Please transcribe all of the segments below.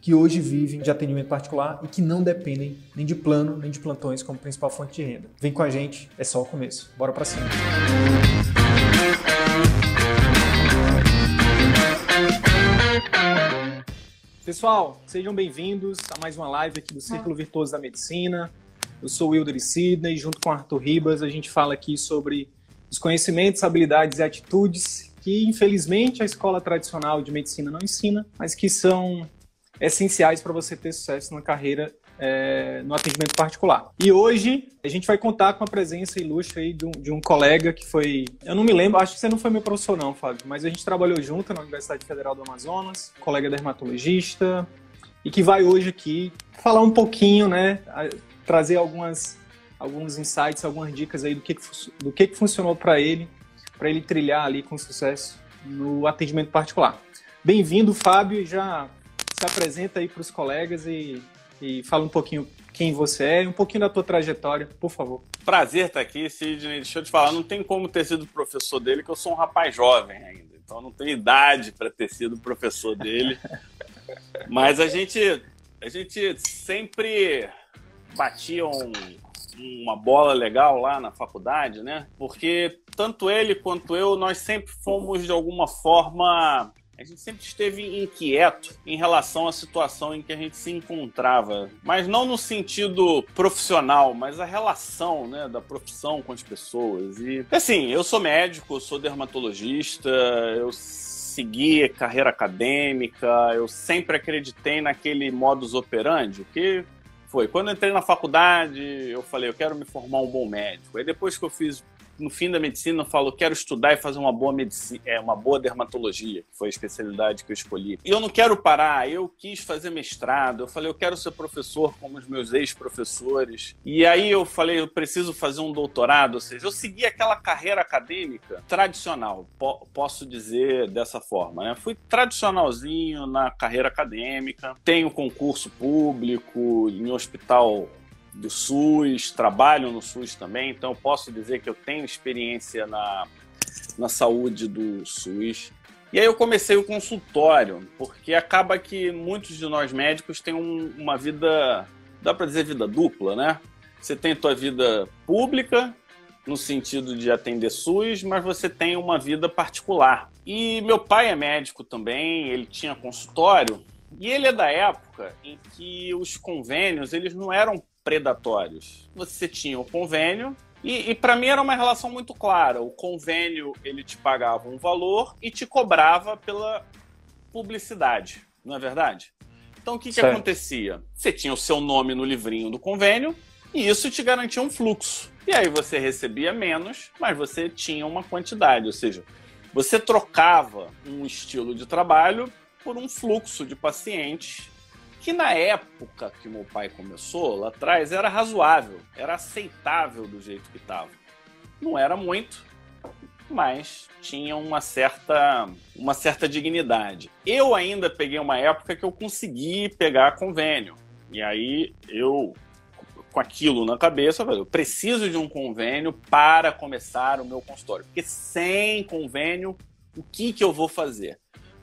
que hoje vivem de atendimento particular e que não dependem nem de plano nem de plantões como principal fonte de renda. Vem com a gente, é só o começo. Bora para cima. Pessoal, sejam bem-vindos a mais uma live aqui do Círculo Virtuoso da Medicina. Eu sou o Wilder Sidney, junto com Arthur Ribas, a gente fala aqui sobre os conhecimentos, habilidades e atitudes que, infelizmente, a escola tradicional de medicina não ensina, mas que são essenciais para você ter sucesso na carreira é, no atendimento particular. E hoje a gente vai contar com a presença ilustre aí de um, de um, colega que foi. Eu não me lembro, acho que você não foi meu professor, não, Fábio, mas a gente trabalhou junto na Universidade Federal do Amazonas, colega dermatologista, e que vai hoje aqui falar um pouquinho, né? Trazer algumas, alguns insights, algumas dicas aí do que, do que, que funcionou para ele, para ele trilhar ali com sucesso no atendimento particular. Bem-vindo, Fábio, já se apresenta aí para os colegas e, e fala um pouquinho quem você é e um pouquinho da tua trajetória, por favor. Prazer estar aqui, Sidney. Deixa eu te falar, não tem como ter sido professor dele, que eu sou um rapaz jovem ainda. Então não tenho idade para ter sido professor dele. Mas a gente, a gente sempre batia um, uma bola legal lá na faculdade, né? Porque tanto ele quanto eu, nós sempre fomos de alguma forma a gente sempre esteve inquieto em relação à situação em que a gente se encontrava, mas não no sentido profissional, mas a relação, né, da profissão com as pessoas. E assim, eu sou médico, sou dermatologista, eu segui carreira acadêmica, eu sempre acreditei naquele modus operandi, que foi quando entrei na faculdade, eu falei, eu quero me formar um bom médico. Aí depois que eu fiz no fim da medicina eu falo, quero estudar e fazer uma boa medicina, é, uma boa dermatologia, que foi a especialidade que eu escolhi. E eu não quero parar, eu quis fazer mestrado, eu falei, eu quero ser professor como os meus ex-professores. E aí eu falei, eu preciso fazer um doutorado, ou seja, eu segui aquela carreira acadêmica tradicional, po posso dizer dessa forma, né? Fui tradicionalzinho na carreira acadêmica, tenho concurso público em hospital do SUS, trabalho no SUS também, então eu posso dizer que eu tenho experiência na, na saúde do SUS. E aí eu comecei o consultório, porque acaba que muitos de nós médicos têm um, uma vida, dá para dizer vida dupla, né? Você tem tua vida pública, no sentido de atender SUS, mas você tem uma vida particular. E meu pai é médico também, ele tinha consultório, e ele é da época em que os convênios eles não eram predatórios. Você tinha o convênio e, e para mim era uma relação muito clara. O convênio ele te pagava um valor e te cobrava pela publicidade, não é verdade? Então o que, que acontecia? Você tinha o seu nome no livrinho do convênio e isso te garantia um fluxo. E aí você recebia menos, mas você tinha uma quantidade, ou seja, você trocava um estilo de trabalho por um fluxo de pacientes que na época que meu pai começou, lá atrás, era razoável, era aceitável do jeito que estava. Não era muito, mas tinha uma certa, uma certa dignidade. Eu ainda peguei uma época que eu consegui pegar convênio. E aí eu, com aquilo na cabeça, eu preciso de um convênio para começar o meu consultório. Porque sem convênio, o que, que eu vou fazer?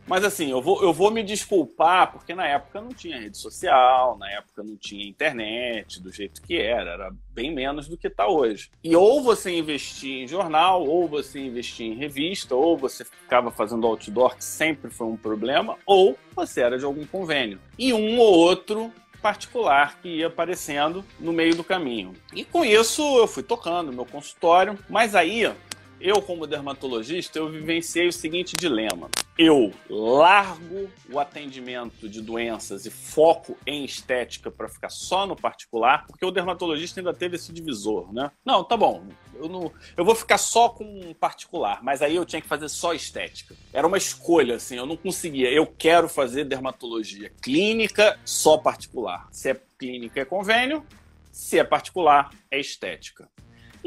Mas assim, eu vou, eu vou me desculpar, porque na época não tinha rede social, na época não tinha internet do jeito que era, era bem menos do que está hoje. E ou você investia em jornal, ou você investia em revista, ou você ficava fazendo outdoor, que sempre foi um problema, ou você era de algum convênio. E um ou outro particular que ia aparecendo no meio do caminho. E com isso eu fui tocando meu consultório, mas aí eu, como dermatologista, eu vivenciei o seguinte dilema. Eu largo o atendimento de doenças e foco em estética para ficar só no particular, porque o dermatologista ainda teve esse divisor, né? Não, tá bom, eu, não, eu vou ficar só com particular, mas aí eu tinha que fazer só estética. Era uma escolha, assim, eu não conseguia. Eu quero fazer dermatologia clínica, só particular. Se é clínica, é convênio, se é particular, é estética.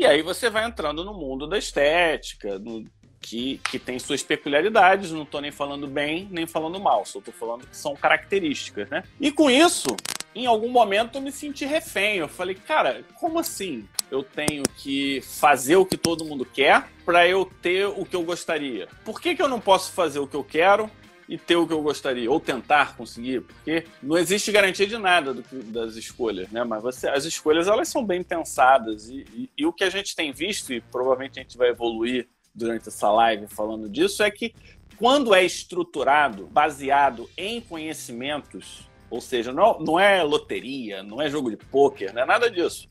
E aí você vai entrando no mundo da estética, no, que, que tem suas peculiaridades, não estou nem falando bem, nem falando mal, só estou falando que são características, né? E com isso, em algum momento eu me senti refém. Eu falei, cara, como assim? Eu tenho que fazer o que todo mundo quer para eu ter o que eu gostaria. Por que, que eu não posso fazer o que eu quero e ter o que eu gostaria, ou tentar conseguir, porque não existe garantia de nada do, das escolhas, né? Mas você, as escolhas elas são bem pensadas e, e, e o que a gente tem visto e provavelmente a gente vai evoluir durante essa live falando disso é que quando é estruturado, baseado em conhecimentos, ou seja, não, não é loteria, não é jogo de pôquer, não é nada disso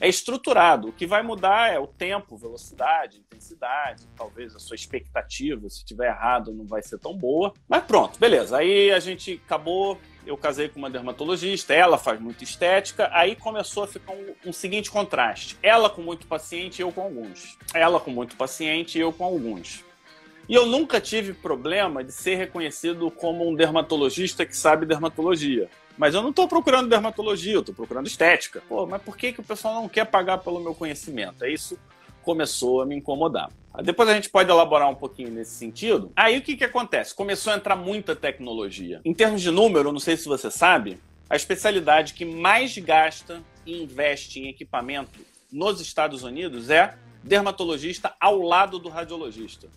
é estruturado. O que vai mudar é o tempo, velocidade, intensidade, talvez a sua expectativa, se tiver errado, não vai ser tão boa. Mas pronto, beleza. Aí a gente acabou. Eu casei com uma dermatologista, ela faz muito estética, aí começou a ficar um, um seguinte contraste. Ela com muito paciente, eu com alguns. Ela com muito paciente, eu com alguns. E eu nunca tive problema de ser reconhecido como um dermatologista que sabe dermatologia. Mas eu não estou procurando dermatologia, eu estou procurando estética. Pô, mas por que, que o pessoal não quer pagar pelo meu conhecimento? É isso começou a me incomodar. Depois a gente pode elaborar um pouquinho nesse sentido. Aí o que, que acontece? Começou a entrar muita tecnologia. Em termos de número, não sei se você sabe, a especialidade que mais gasta e investe em equipamento nos Estados Unidos é dermatologista ao lado do radiologista.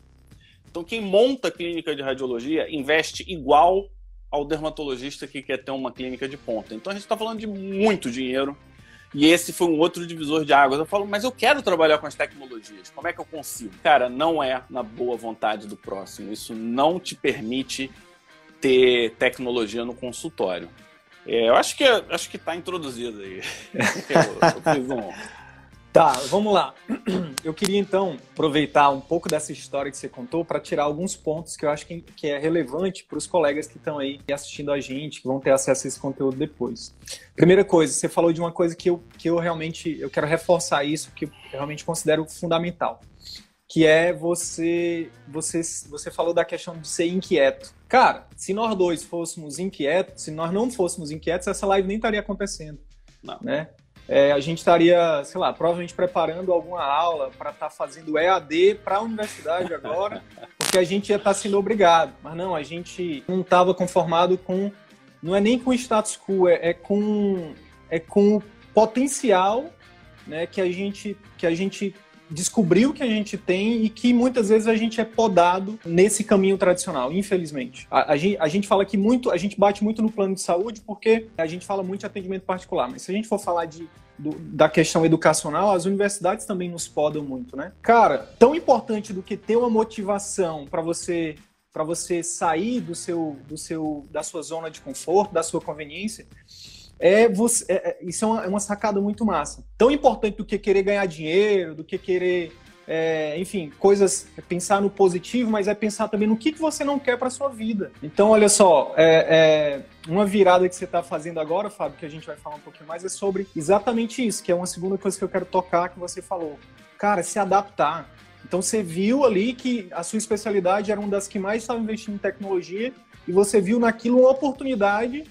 Então, quem monta clínica de radiologia investe igual ao dermatologista que quer ter uma clínica de ponta. Então a gente está falando de muito dinheiro. E esse foi um outro divisor de águas. Eu falo, mas eu quero trabalhar com as tecnologias. Como é que eu consigo? Cara, não é na boa vontade do próximo. Isso não te permite ter tecnologia no consultório. É, eu acho que acho que está introduzido aí. eu, eu fiz um, Tá, vamos lá. Eu queria então aproveitar um pouco dessa história que você contou para tirar alguns pontos que eu acho que, que é relevante para os colegas que estão aí assistindo a gente, que vão ter acesso a esse conteúdo depois. Primeira coisa, você falou de uma coisa que eu, que eu realmente eu quero reforçar isso, que eu realmente considero fundamental, que é você você você falou da questão de ser inquieto. Cara, se nós dois fôssemos inquietos, se nós não fôssemos inquietos, essa live nem estaria acontecendo. Não. Né? É, a gente estaria, sei lá, provavelmente preparando alguma aula para estar tá fazendo EAD para a universidade agora, porque a gente ia estar tá sendo obrigado. Mas não, a gente não estava conformado com, não é nem com o status quo, é, é com, é com o potencial né, que a gente que a gente descobriu que a gente tem e que muitas vezes a gente é podado nesse caminho tradicional, infelizmente. A, a, gente, a gente fala que muito, a gente bate muito no plano de saúde porque a gente fala muito de atendimento particular, mas se a gente for falar de do, da questão educacional, as universidades também nos podam muito, né? Cara, tão importante do que ter uma motivação para você para você sair do seu, do seu, da sua zona de conforto, da sua conveniência, é, você, é, é, isso é uma, é uma, sacada muito massa. Tão importante do que querer ganhar dinheiro, do que querer, é, enfim, coisas, é pensar no positivo, mas é pensar também no que, que você não quer para sua vida. Então, olha só, é, uma virada que você está fazendo agora, Fábio, que a gente vai falar um pouquinho mais, é sobre exatamente isso, que é uma segunda coisa que eu quero tocar que você falou. Cara, se adaptar. Então, você viu ali que a sua especialidade era uma das que mais estava investindo em tecnologia e você viu naquilo uma oportunidade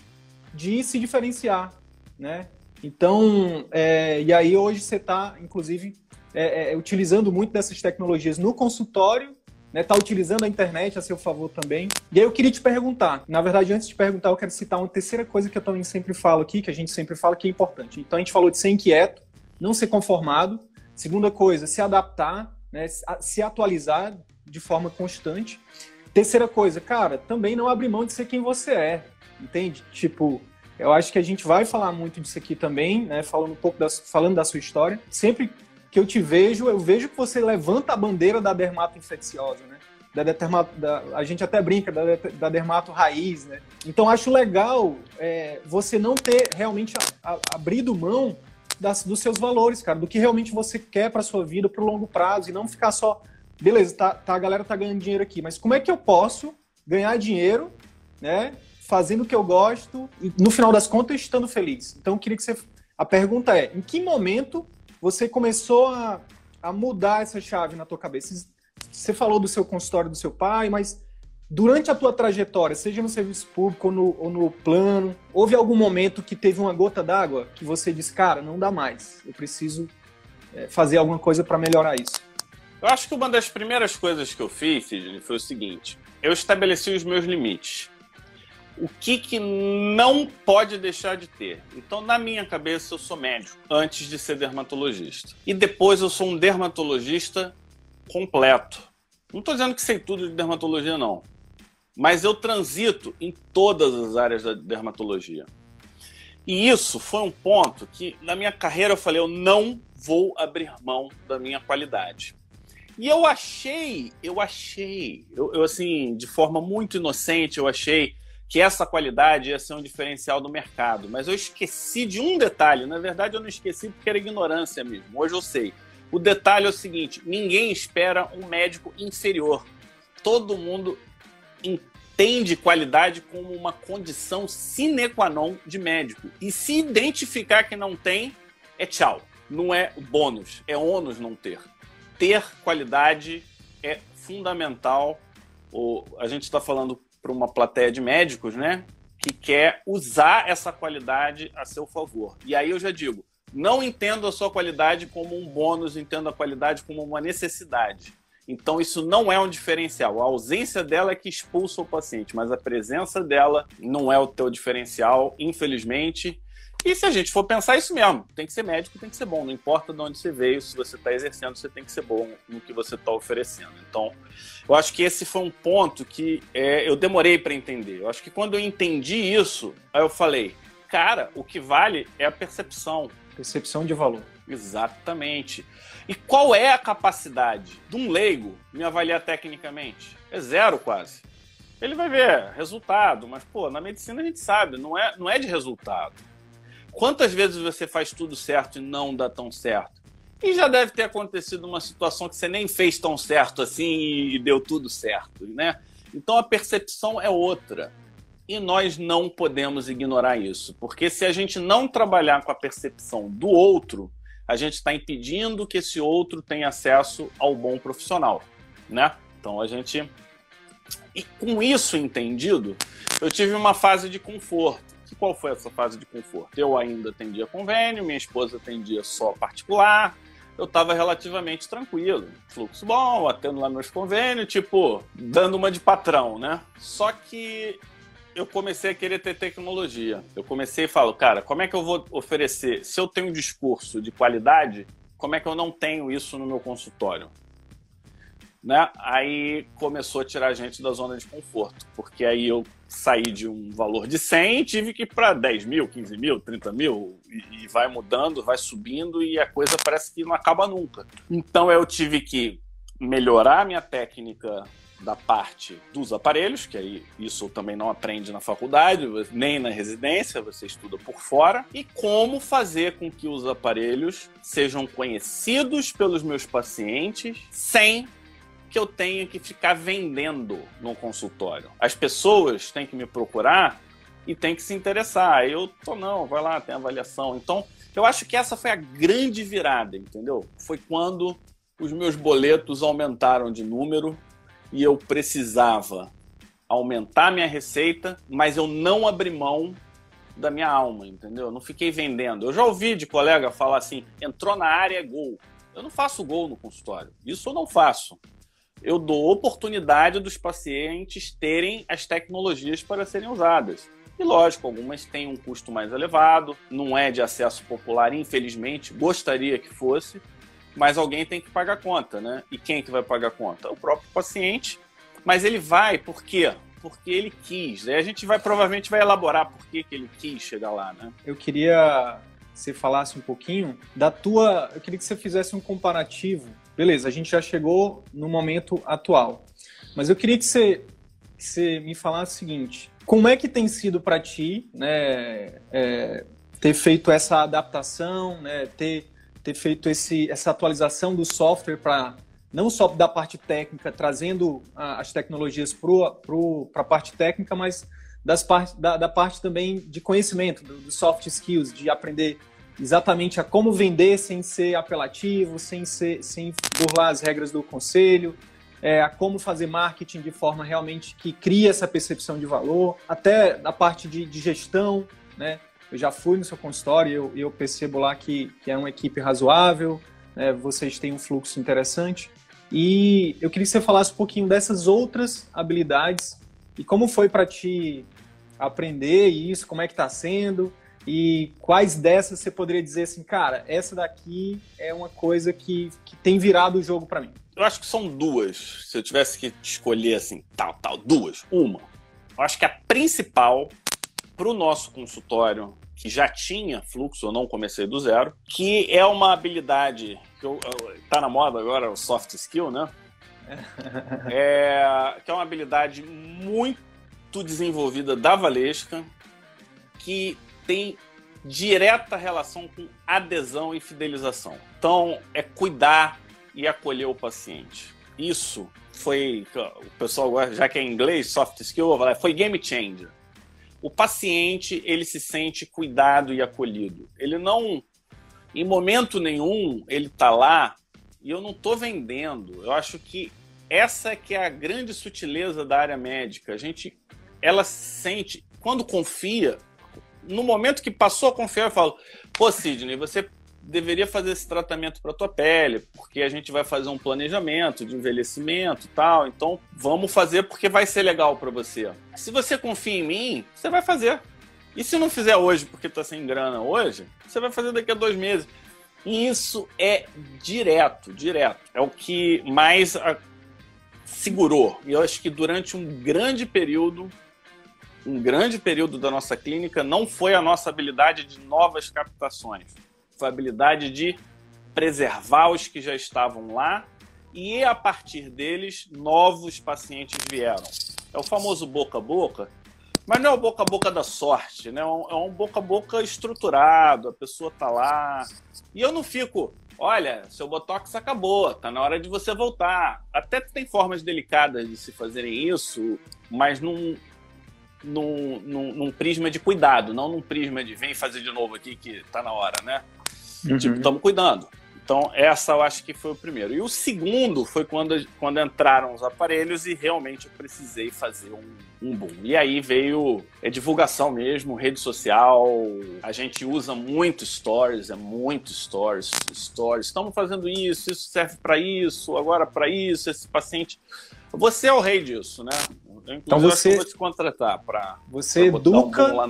de se diferenciar, né? Então, é, e aí hoje você está, inclusive, é, é, utilizando muito dessas tecnologias no consultório, né? Tá utilizando a internet a seu favor também. E aí eu queria te perguntar, na verdade, antes de perguntar, eu quero citar uma terceira coisa que eu também sempre falo aqui, que a gente sempre fala que é importante. Então a gente falou de ser inquieto, não ser conformado. Segunda coisa, se adaptar, né? se atualizar de forma constante. Terceira coisa, cara, também não abrir mão de ser quem você é entende? Tipo, eu acho que a gente vai falar muito disso aqui também, né? Falando um pouco da, falando da sua história. Sempre que eu te vejo, eu vejo que você levanta a bandeira da dermato infecciosa, né? Da, dermato, da, a gente até brinca da, da dermato raiz, né? Então acho legal é, você não ter realmente a, a, abrido mão das, dos seus valores, cara, do que realmente você quer para sua vida para o longo prazo e não ficar só beleza, tá, tá, a galera tá ganhando dinheiro aqui, mas como é que eu posso ganhar dinheiro, né, fazendo o que eu gosto e no final das contas estando feliz? Então eu queria que você a pergunta é, em que momento você começou a, a mudar essa chave na tua cabeça? Você falou do seu consultório do seu pai, mas durante a tua trajetória, seja no serviço público ou no, ou no plano, houve algum momento que teve uma gota d'água que você disse, cara, não dá mais, eu preciso é, fazer alguma coisa para melhorar isso? Eu acho que uma das primeiras coisas que eu fiz, Sidney, foi o seguinte: eu estabeleci os meus limites. O que, que não pode deixar de ter? Então, na minha cabeça, eu sou médico antes de ser dermatologista. E depois eu sou um dermatologista completo. Não estou dizendo que sei tudo de dermatologia, não. Mas eu transito em todas as áreas da dermatologia. E isso foi um ponto que, na minha carreira, eu falei: eu não vou abrir mão da minha qualidade. E eu achei, eu achei, eu, eu, assim, de forma muito inocente, eu achei que essa qualidade ia ser um diferencial do mercado. Mas eu esqueci de um detalhe. Na verdade, eu não esqueci porque era ignorância mesmo. Hoje eu sei. O detalhe é o seguinte: ninguém espera um médico inferior. Todo mundo entende qualidade como uma condição sine qua non de médico. E se identificar que não tem, é tchau. Não é bônus, é ônus não ter ter qualidade é fundamental. O, a gente está falando para uma plateia de médicos, né? Que quer usar essa qualidade a seu favor. E aí eu já digo, não entendo a sua qualidade como um bônus, entendo a qualidade como uma necessidade. Então, isso não é um diferencial. A ausência dela é que expulsa o paciente, mas a presença dela não é o teu diferencial, infelizmente. E se a gente for pensar isso mesmo, tem que ser médico, tem que ser bom. Não importa de onde você veio, se você está exercendo, você tem que ser bom no que você está oferecendo. Então, eu acho que esse foi um ponto que é, eu demorei para entender. Eu acho que quando eu entendi isso, aí eu falei, cara, o que vale é a percepção. Percepção de valor. Exatamente. E qual é a capacidade de um leigo me avaliar tecnicamente? É zero quase. Ele vai ver resultado, mas pô, na medicina a gente sabe, não é, não é de resultado Quantas vezes você faz tudo certo e não dá tão certo? E já deve ter acontecido uma situação que você nem fez tão certo assim e deu tudo certo, né? Então a percepção é outra. E nós não podemos ignorar isso, porque se a gente não trabalhar com a percepção do outro, a gente está impedindo que esse outro tenha acesso ao bom profissional, né? Então a gente e com isso entendido, eu tive uma fase de conforto qual foi essa fase de conforto? Eu ainda atendia convênio, minha esposa atendia só particular, eu estava relativamente tranquilo. Fluxo bom, atendo lá meus convênios, tipo, dando uma de patrão, né? Só que eu comecei a querer ter tecnologia. Eu comecei e falo, cara, como é que eu vou oferecer? Se eu tenho um discurso de qualidade, como é que eu não tenho isso no meu consultório? Né? Aí começou a tirar a gente da zona de conforto, porque aí eu saí de um valor de 100 e tive que ir para 10 mil, 15 mil, 30 mil, e, e vai mudando, vai subindo e a coisa parece que não acaba nunca. Então eu tive que melhorar a minha técnica da parte dos aparelhos, que aí isso também não aprende na faculdade, nem na residência, você estuda por fora, e como fazer com que os aparelhos sejam conhecidos pelos meus pacientes sem que eu tenha que ficar vendendo no consultório. As pessoas têm que me procurar e têm que se interessar. Eu tô, não, vai lá, tem avaliação. Então, eu acho que essa foi a grande virada, entendeu? Foi quando os meus boletos aumentaram de número e eu precisava aumentar minha receita, mas eu não abri mão da minha alma, entendeu? Eu não fiquei vendendo. Eu já ouvi de colega falar assim: entrou na área é gol. Eu não faço gol no consultório. Isso eu não faço eu dou oportunidade dos pacientes terem as tecnologias para serem usadas. E lógico, algumas têm um custo mais elevado, não é de acesso popular, infelizmente, gostaria que fosse, mas alguém tem que pagar a conta, né? E quem que vai pagar a conta? O próprio paciente. Mas ele vai por quê? Porque ele quis. Aí a gente vai provavelmente vai elaborar por que, que ele quis chegar lá, né? Eu queria que você falasse um pouquinho da tua. Eu queria que você fizesse um comparativo beleza, a gente já chegou no momento atual. Mas eu queria que você, que você me falasse o seguinte: como é que tem sido para ti né, é, ter feito essa adaptação, né, ter, ter feito esse, essa atualização do software para não só da parte técnica, trazendo as tecnologias para a parte técnica, mas das part, da, da, parte também de conhecimento, dos do soft skills, de aprender exatamente a como vender sem ser apelativo, sem, ser, sem burlar as regras do conselho, é, a como fazer marketing de forma realmente que cria essa percepção de valor, até na parte de, de gestão, né? Eu já fui no seu consultório e eu, eu percebo lá que, que é uma equipe razoável, né? vocês têm um fluxo interessante. E eu queria que você falasse um pouquinho dessas outras habilidades e como foi para ti aprender isso, como é que está sendo e quais dessas você poderia dizer assim, cara, essa daqui é uma coisa que, que tem virado o jogo para mim. Eu acho que são duas. Se eu tivesse que escolher assim, tal, tal, duas. Uma. Eu acho que a principal para o nosso consultório, que já tinha fluxo, eu não comecei do zero, que é uma habilidade que eu, tá na moda agora, o soft skill, né? É, que é uma habilidade muito desenvolvida da Valesca, que tem direta relação com adesão e fidelização. Então, é cuidar e acolher o paciente. Isso foi, o pessoal, já que é inglês, soft skill, foi game changer o paciente ele se sente cuidado e acolhido. Ele não, em momento nenhum, ele está lá e eu não estou vendendo. Eu acho que essa que é a grande sutileza da área médica. A gente, ela sente, quando confia, no momento que passou a confiar, eu falo, pô, Sidney, você deveria fazer esse tratamento para tua pele, porque a gente vai fazer um planejamento de envelhecimento e tal. Então, vamos fazer porque vai ser legal para você. Se você confia em mim, você vai fazer. E se não fizer hoje porque tá sem grana hoje, você vai fazer daqui a dois meses. E isso é direto, direto. É o que mais segurou. E eu acho que durante um grande período, um grande período da nossa clínica, não foi a nossa habilidade de novas captações foi a habilidade de preservar os que já estavam lá e a partir deles novos pacientes vieram. É o famoso boca a boca, mas não é o boca a boca da sorte, né? É um é boca a boca estruturado, a pessoa tá lá. E eu não fico, olha, seu botox acabou, tá na hora de você voltar. Até tem formas delicadas de se fazerem isso, mas num, num, num, num prisma de cuidado, não num prisma de vem fazer de novo aqui que tá na hora, né? Uhum. Tipo, estamos cuidando. Então, essa eu acho que foi o primeiro. E o segundo foi quando, quando entraram os aparelhos e realmente eu precisei fazer um, um boom. E aí veio é divulgação mesmo, rede social. A gente usa muito stories, é muito stories, stories. Estamos fazendo isso, isso serve para isso, agora para isso, esse paciente. Você é o rei disso, né? Eu, então você vou te contratar para você pra educa um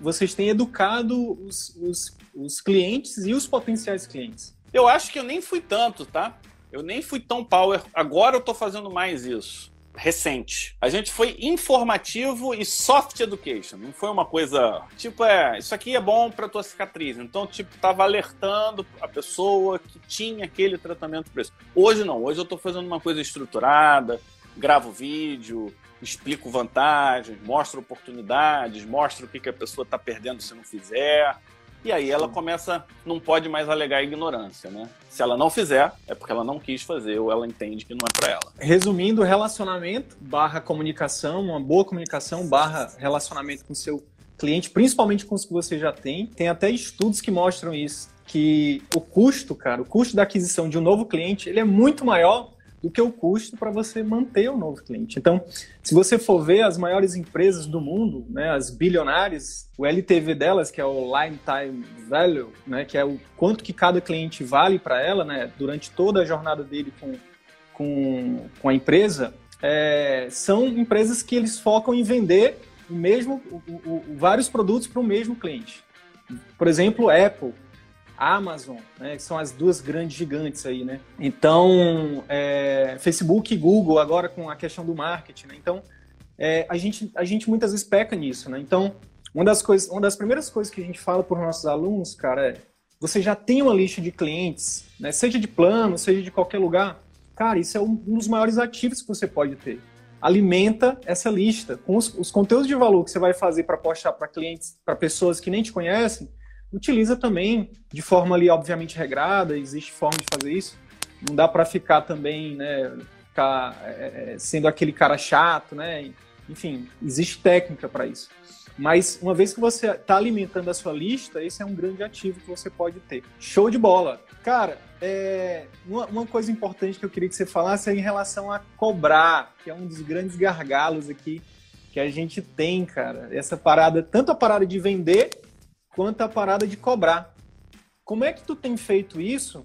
Vocês têm educado os, os os clientes e os potenciais clientes? Eu acho que eu nem fui tanto, tá? Eu nem fui tão power. Agora eu tô fazendo mais isso. Recente. A gente foi informativo e soft education. Não foi uma coisa tipo, é, isso aqui é bom para tua cicatriz. Então, tipo, tava alertando a pessoa que tinha aquele tratamento para isso. Hoje não. Hoje eu tô fazendo uma coisa estruturada, gravo vídeo, explico vantagens, mostro oportunidades, mostro o que, que a pessoa está perdendo se não fizer. E aí ela começa, não pode mais alegar ignorância, né? Se ela não fizer, é porque ela não quis fazer ou ela entende que não é para ela. Resumindo, relacionamento barra comunicação, uma boa comunicação barra relacionamento com seu cliente, principalmente com os que você já tem. Tem até estudos que mostram isso, que o custo, cara, o custo da aquisição de um novo cliente, ele é muito maior do que o custo para você manter o novo cliente. Então, se você for ver as maiores empresas do mundo, né, as bilionárias, o LTV delas, que é o Lifetime Value, né, que é o quanto que cada cliente vale para ela, né, durante toda a jornada dele com, com, com a empresa, é, são empresas que eles focam em vender o mesmo, o, o, vários produtos para o mesmo cliente. Por exemplo, Apple Amazon, né, que são as duas grandes gigantes aí, né? Então, é, Facebook e Google agora com a questão do marketing, né? Então, é, a, gente, a gente muitas vezes peca nisso, né? Então, uma das, coisas, uma das primeiras coisas que a gente fala para os nossos alunos, cara, é você já tem uma lista de clientes, né? Seja de plano, seja de qualquer lugar. Cara, isso é um dos maiores ativos que você pode ter. Alimenta essa lista com os, os conteúdos de valor que você vai fazer para postar para clientes, para pessoas que nem te conhecem utiliza também de forma ali, obviamente, regrada, existe forma de fazer isso, não dá para ficar também, né, ficar é, é, sendo aquele cara chato, né? Enfim, existe técnica para isso. Mas uma vez que você está alimentando a sua lista, esse é um grande ativo que você pode ter. Show de bola. Cara, é, uma, uma, coisa importante que eu queria que você falasse é em relação a cobrar, que é um dos grandes gargalos aqui que a gente tem, cara. Essa parada, tanto a parada de vender quanto a parada de cobrar. Como é que tu tem feito isso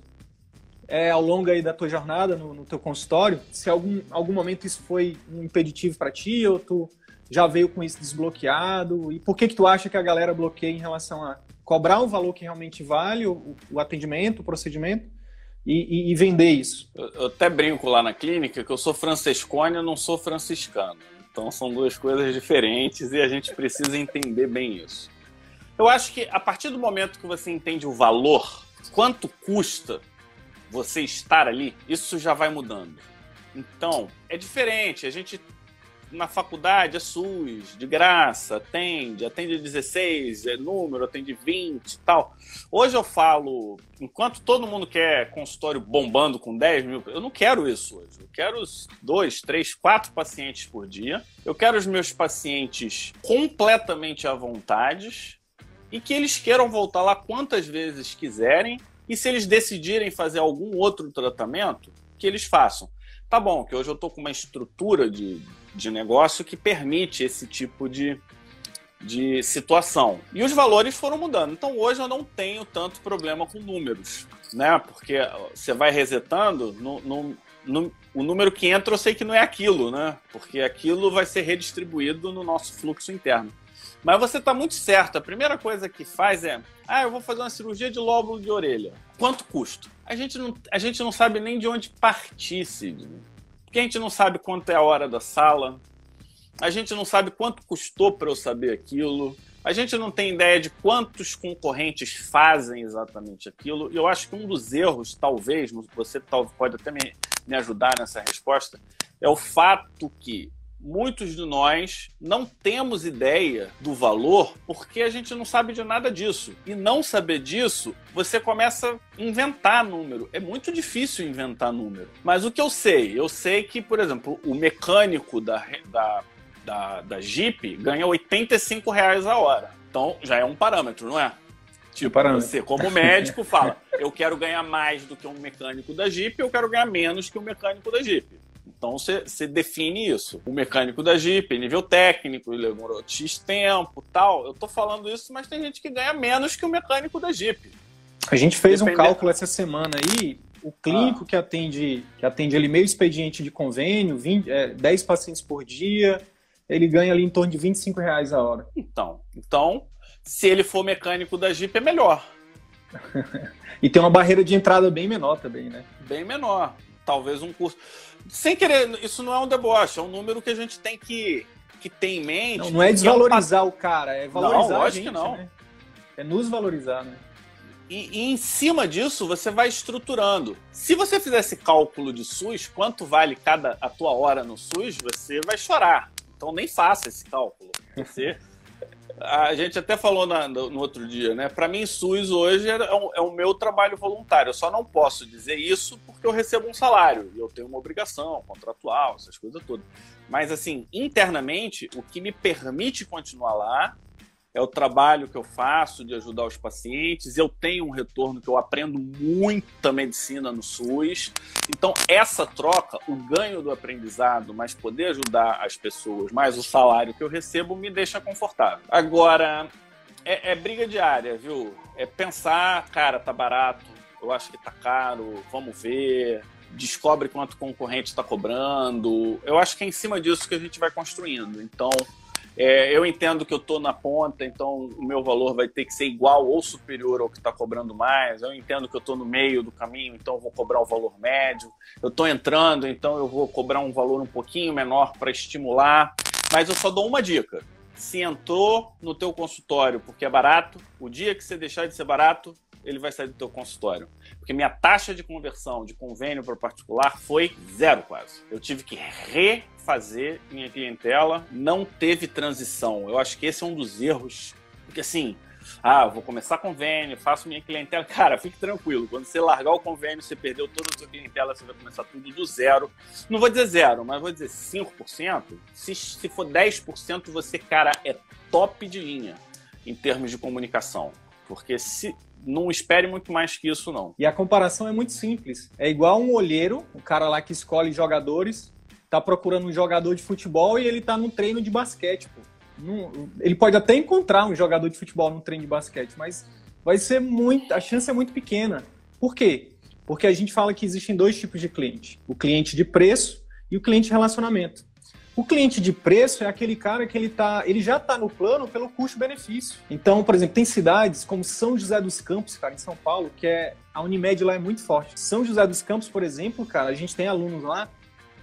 é, ao longo aí da tua jornada no, no teu consultório? Se algum algum momento isso foi um impeditivo para ti ou tu já veio com isso desbloqueado? E por que que tu acha que a galera bloqueia em relação a cobrar um valor que realmente vale o, o atendimento, o procedimento e, e, e vender isso? Eu, eu, até brinco lá na clínica que eu sou francescone, eu não sou franciscano. Então são duas coisas diferentes e a gente precisa entender bem isso. Eu acho que a partir do momento que você entende o valor, quanto custa você estar ali, isso já vai mudando. Então, é diferente. A gente na faculdade é SUS, de graça, atende, atende 16, é número, atende 20 e tal. Hoje eu falo, enquanto todo mundo quer consultório bombando com 10 mil, eu não quero isso hoje. Eu quero os dois, três, quatro pacientes por dia. Eu quero os meus pacientes completamente à vontade e que eles queiram voltar lá quantas vezes quiserem. E se eles decidirem fazer algum outro tratamento, que eles façam. Tá bom, que hoje eu estou com uma estrutura de, de negócio que permite esse tipo de, de situação. E os valores foram mudando. Então hoje eu não tenho tanto problema com números, né? Porque você vai resetando, no, no, no, o número que entra eu sei que não é aquilo, né? Porque aquilo vai ser redistribuído no nosso fluxo interno. Mas você está muito certo. A primeira coisa que faz é: ah, eu vou fazer uma cirurgia de lóbulo de orelha. Quanto custa? A gente não, a gente não sabe nem de onde partir, Sidney. Porque a gente não sabe quanto é a hora da sala, a gente não sabe quanto custou para eu saber aquilo, a gente não tem ideia de quantos concorrentes fazem exatamente aquilo. E eu acho que um dos erros, talvez, você pode até me, me ajudar nessa resposta, é o fato que muitos de nós não temos ideia do valor porque a gente não sabe de nada disso. E não saber disso, você começa a inventar número. É muito difícil inventar número. Mas o que eu sei? Eu sei que, por exemplo, o mecânico da, da, da, da Jeep ganha 85 reais a hora. Então já é um parâmetro, não é? Tipo, você, como médico, fala: eu quero ganhar mais do que um mecânico da Jeep, eu quero ganhar menos que um mecânico da Jeep. Então você define isso. O mecânico da Jeep, nível técnico, ele demorou X tempo tal. Eu tô falando isso, mas tem gente que ganha menos que o mecânico da Jeep. A gente fez Dependendo. um cálculo essa semana aí. O clínico ah. que atende que atende ali meio expediente de convênio, 20, é, 10 pacientes por dia, ele ganha ali em torno de 25 reais a hora. Então, então se ele for mecânico da Jeep, é melhor. e tem uma barreira de entrada bem menor também, né? Bem menor. Talvez um curso sem querer, isso não é um deboche, é um número que a gente tem que, que ter em mente. Não, não é desvalorizar é um... o cara, é valorizar não, a gente, que não. Né? É nos valorizar, né? E, e, em cima disso você vai estruturando. Se você fizer esse cálculo de SUS, quanto vale cada a tua hora no SUS, você vai chorar. Então nem faça esse cálculo. Você a gente até falou na, no, no, outro dia, né? Para mim, SUS hoje é, é, um, é o meu trabalho voluntário. Eu só não posso dizer isso porque eu recebo um salário e eu tenho uma obrigação contratual, essas coisas todas. Mas, assim, internamente, o que me permite continuar lá é o trabalho que eu faço de ajudar os pacientes. Eu tenho um retorno que eu aprendo muita medicina no SUS. Então, essa troca, o ganho do aprendizado, mais poder ajudar as pessoas, mais o salário que eu recebo, me deixa confortável. Agora, é, é briga diária, viu? É pensar, cara, tá barato, eu acho que tá caro, vamos ver descobre quanto o concorrente está cobrando. Eu acho que é em cima disso que a gente vai construindo. Então, é, eu entendo que eu estou na ponta, então o meu valor vai ter que ser igual ou superior ao que está cobrando mais. Eu entendo que eu estou no meio do caminho, então eu vou cobrar o valor médio. Eu estou entrando, então eu vou cobrar um valor um pouquinho menor para estimular. Mas eu só dou uma dica. Se entrou no teu consultório porque é barato, o dia que você deixar de ser barato, ele vai sair do teu consultório. Porque minha taxa de conversão de convênio para particular foi zero quase. Eu tive que re fazer minha clientela, não teve transição. Eu acho que esse é um dos erros. Porque assim, Ah, vou começar convênio, faço minha clientela. Cara, fique tranquilo. Quando você largar o convênio, você perdeu toda a sua clientela, você vai começar tudo do zero. Não vou dizer zero, mas vou dizer 5%. Se, se for 10%, você, cara, é top de linha em termos de comunicação. Porque se não espere muito mais que isso, não. E a comparação é muito simples. É igual um olheiro, o cara lá que escolhe jogadores, tá procurando um jogador de futebol e ele tá num treino de basquete, pô. ele pode até encontrar um jogador de futebol num treino de basquete, mas vai ser muito. A chance é muito pequena. Por quê? Porque a gente fala que existem dois tipos de cliente: o cliente de preço e o cliente de relacionamento. O cliente de preço é aquele cara que ele, tá, ele já está no plano pelo custo-benefício. Então, por exemplo, tem cidades como São José dos Campos, cara, em São Paulo, que é a Unimed lá é muito forte. São José dos Campos, por exemplo, cara, a gente tem alunos lá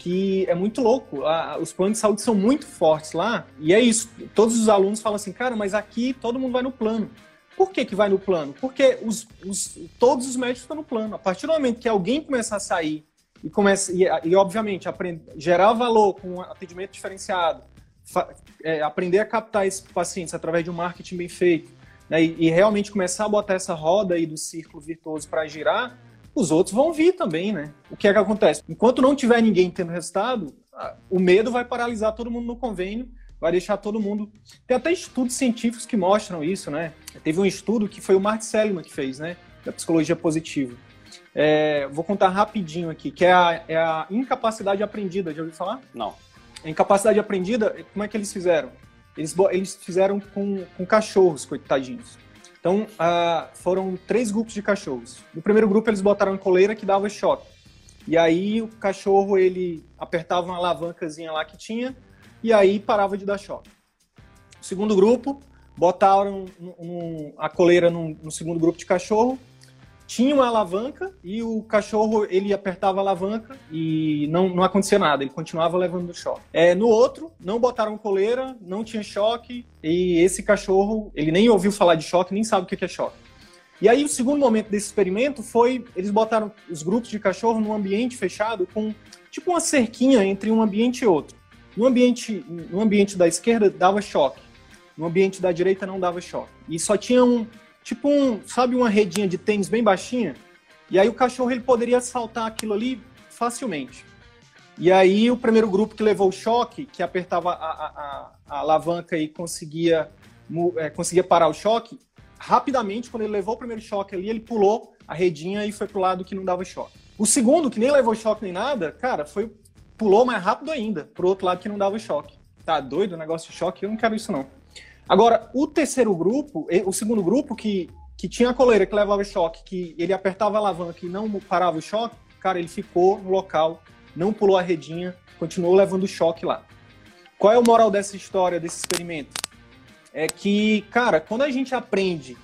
que é muito louco. os planos de saúde são muito fortes lá. E é isso. Todos os alunos falam assim, cara, mas aqui todo mundo vai no plano. Por que, que vai no plano? Porque os, os, todos os médicos estão no plano. A partir do momento que alguém começar a sair e começa e, e obviamente aprender, gerar valor com um atendimento diferenciado, fa, é, aprender a captar esses pacientes através de um marketing bem feito, né, e, e, realmente começar a botar essa roda aí do círculo virtuoso para girar, os outros vão vir também, né? O que é que acontece? Enquanto não tiver ninguém tendo resultado, o medo vai paralisar todo mundo no convênio, vai deixar todo mundo. Tem até estudos científicos que mostram isso, né? Teve um estudo que foi o Mark Seligman que fez, né? Da psicologia positiva é, vou contar rapidinho aqui, que é a, é a, incapacidade aprendida. Já ouviu falar? Não. A incapacidade aprendida, como é que eles fizeram? Eles, eles fizeram com, com cachorros, coitadinhos. Então, uh, foram três grupos de cachorros. No primeiro grupo, eles botaram uma coleira que dava choque. E aí, o cachorro, ele apertava uma alavancazinha lá que tinha, e aí parava de dar choque. Segundo grupo, botaram um, um, a coleira no segundo grupo de cachorro, tinha uma alavanca e o cachorro ele apertava a alavanca e não, não acontecia nada, ele continuava levando choque. É, no outro, não botaram coleira, não tinha choque e esse cachorro ele nem ouviu falar de choque, nem sabe o que é choque. E aí o segundo momento desse experimento foi eles botaram os grupos de cachorro num ambiente fechado com tipo uma cerquinha entre um ambiente e outro. No ambiente, no ambiente da esquerda dava choque, no ambiente da direita não dava choque. E só tinha um, tipo um, sabe, uma redinha de tênis bem baixinha. E aí o cachorro ele poderia saltar aquilo ali facilmente. E aí o primeiro grupo que levou o choque, que apertava a, a, a alavanca e conseguia, é, conseguia parar o choque, rapidamente, quando ele levou o primeiro choque ali, ele pulou a redinha e foi pro lado que não dava choque. O segundo, que nem levou choque nem nada, cara, foi pulou mais rápido ainda, pro outro lado que não dava choque. Tá doido o negócio de choque? Eu não quero isso não. Agora, o terceiro grupo, o segundo grupo que, que tinha a coleira que levava choque, que ele apertava a alavanca e não parava o choque, cara, ele ficou no local, não pulou a redinha, continuou levando choque lá. Qual é o moral dessa história, desse experimento? É que, cara, quando a gente aprende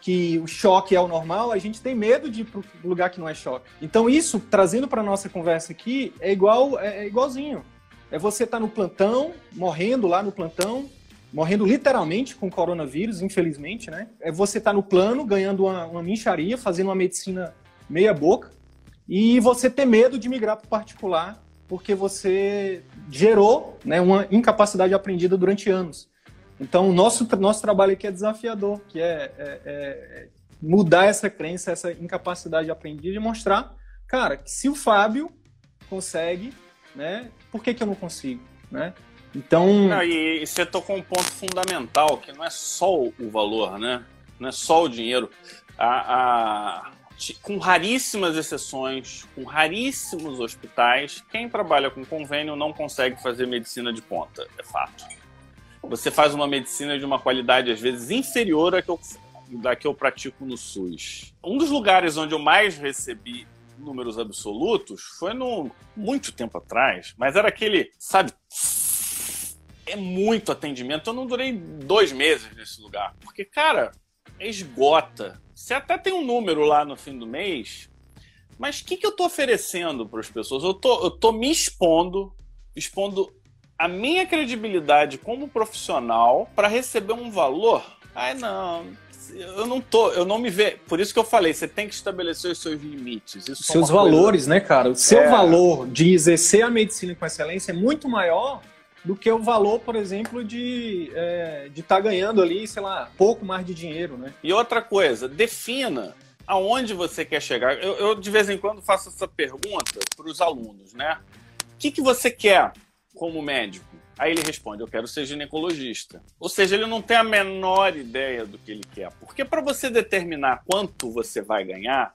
que o choque é o normal, a gente tem medo de ir para lugar que não é choque. Então isso, trazendo para nossa conversa aqui, é igual, é, é igualzinho. É você estar tá no plantão, morrendo lá no plantão, morrendo literalmente com coronavírus, infelizmente, né? É você tá no plano, ganhando uma, uma mincharia, fazendo uma medicina meia boca, e você ter medo de migrar para particular, porque você gerou né, uma incapacidade aprendida durante anos. Então, o nosso, nosso trabalho aqui é desafiador, que é, é, é mudar essa crença, essa incapacidade aprendida e mostrar, cara, que se o Fábio consegue, né, por que, que eu não consigo, né? Então. Não, e, e, você tocou um ponto fundamental, que não é só o valor, né? Não é só o dinheiro. A, a, com raríssimas exceções, com raríssimos hospitais, quem trabalha com convênio não consegue fazer medicina de ponta, é fato. Você faz uma medicina de uma qualidade, às vezes, inferior à que eu, da que eu pratico no SUS. Um dos lugares onde eu mais recebi números absolutos foi no muito tempo atrás, mas era aquele, sabe, é muito atendimento. Eu não durei dois meses nesse lugar. Porque, cara, esgota. Você até tem um número lá no fim do mês, mas o que, que eu tô oferecendo para as pessoas? Eu tô, eu tô me expondo, expondo a minha credibilidade como profissional para receber um valor. Ai, não, eu não tô, eu não me vejo. Por isso que eu falei, você tem que estabelecer os seus limites. Isso seus valores, coisa... né, cara? O seu é... valor de exercer a medicina com excelência é muito maior do que o valor, por exemplo, de é, estar tá ganhando ali, sei lá, pouco mais de dinheiro, né? E outra coisa, defina aonde você quer chegar. Eu, eu de vez em quando faço essa pergunta para os alunos, né? O que, que você quer como médico? Aí ele responde: Eu quero ser ginecologista. Ou seja, ele não tem a menor ideia do que ele quer. Porque para você determinar quanto você vai ganhar,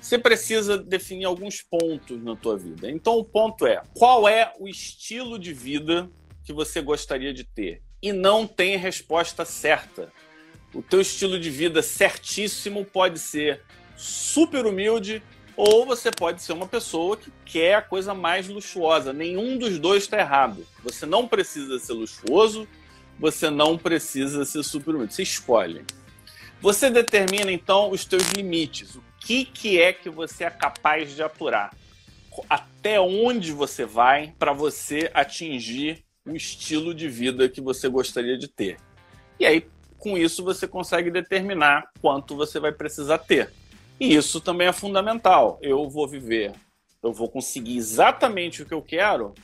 você precisa definir alguns pontos na tua vida. Então o ponto é: qual é o estilo de vida que você gostaria de ter? E não tem resposta certa. O teu estilo de vida certíssimo pode ser super humilde ou você pode ser uma pessoa que quer a coisa mais luxuosa. Nenhum dos dois está errado. Você não precisa ser luxuoso, você não precisa ser super humilde. Você escolhe. Você determina então os teus limites. O que, que é que você é capaz de aturar? Até onde você vai para você atingir o estilo de vida que você gostaria de ter? E aí, com isso, você consegue determinar quanto você vai precisar ter. E isso também é fundamental. Eu vou viver, eu vou conseguir exatamente o que eu quero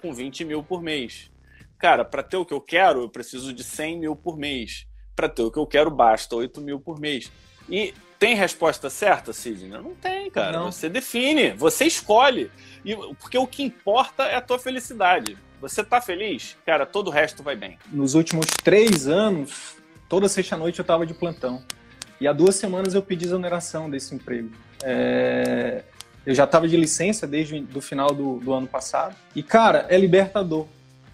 com 20 mil por mês. Cara, para ter o que eu quero, eu preciso de 100 mil por mês. Para ter o que eu quero, basta 8 mil por mês. E tem resposta certa, Sidney? Não tem, cara. Não. Você define, você escolhe. E, porque o que importa é a tua felicidade. Você tá feliz? Cara, todo o resto vai bem. Nos últimos três anos, toda sexta-noite eu tava de plantão. E há duas semanas eu pedi exoneração desse emprego. É... Eu já estava de licença desde o final do, do ano passado. E, cara, é libertador.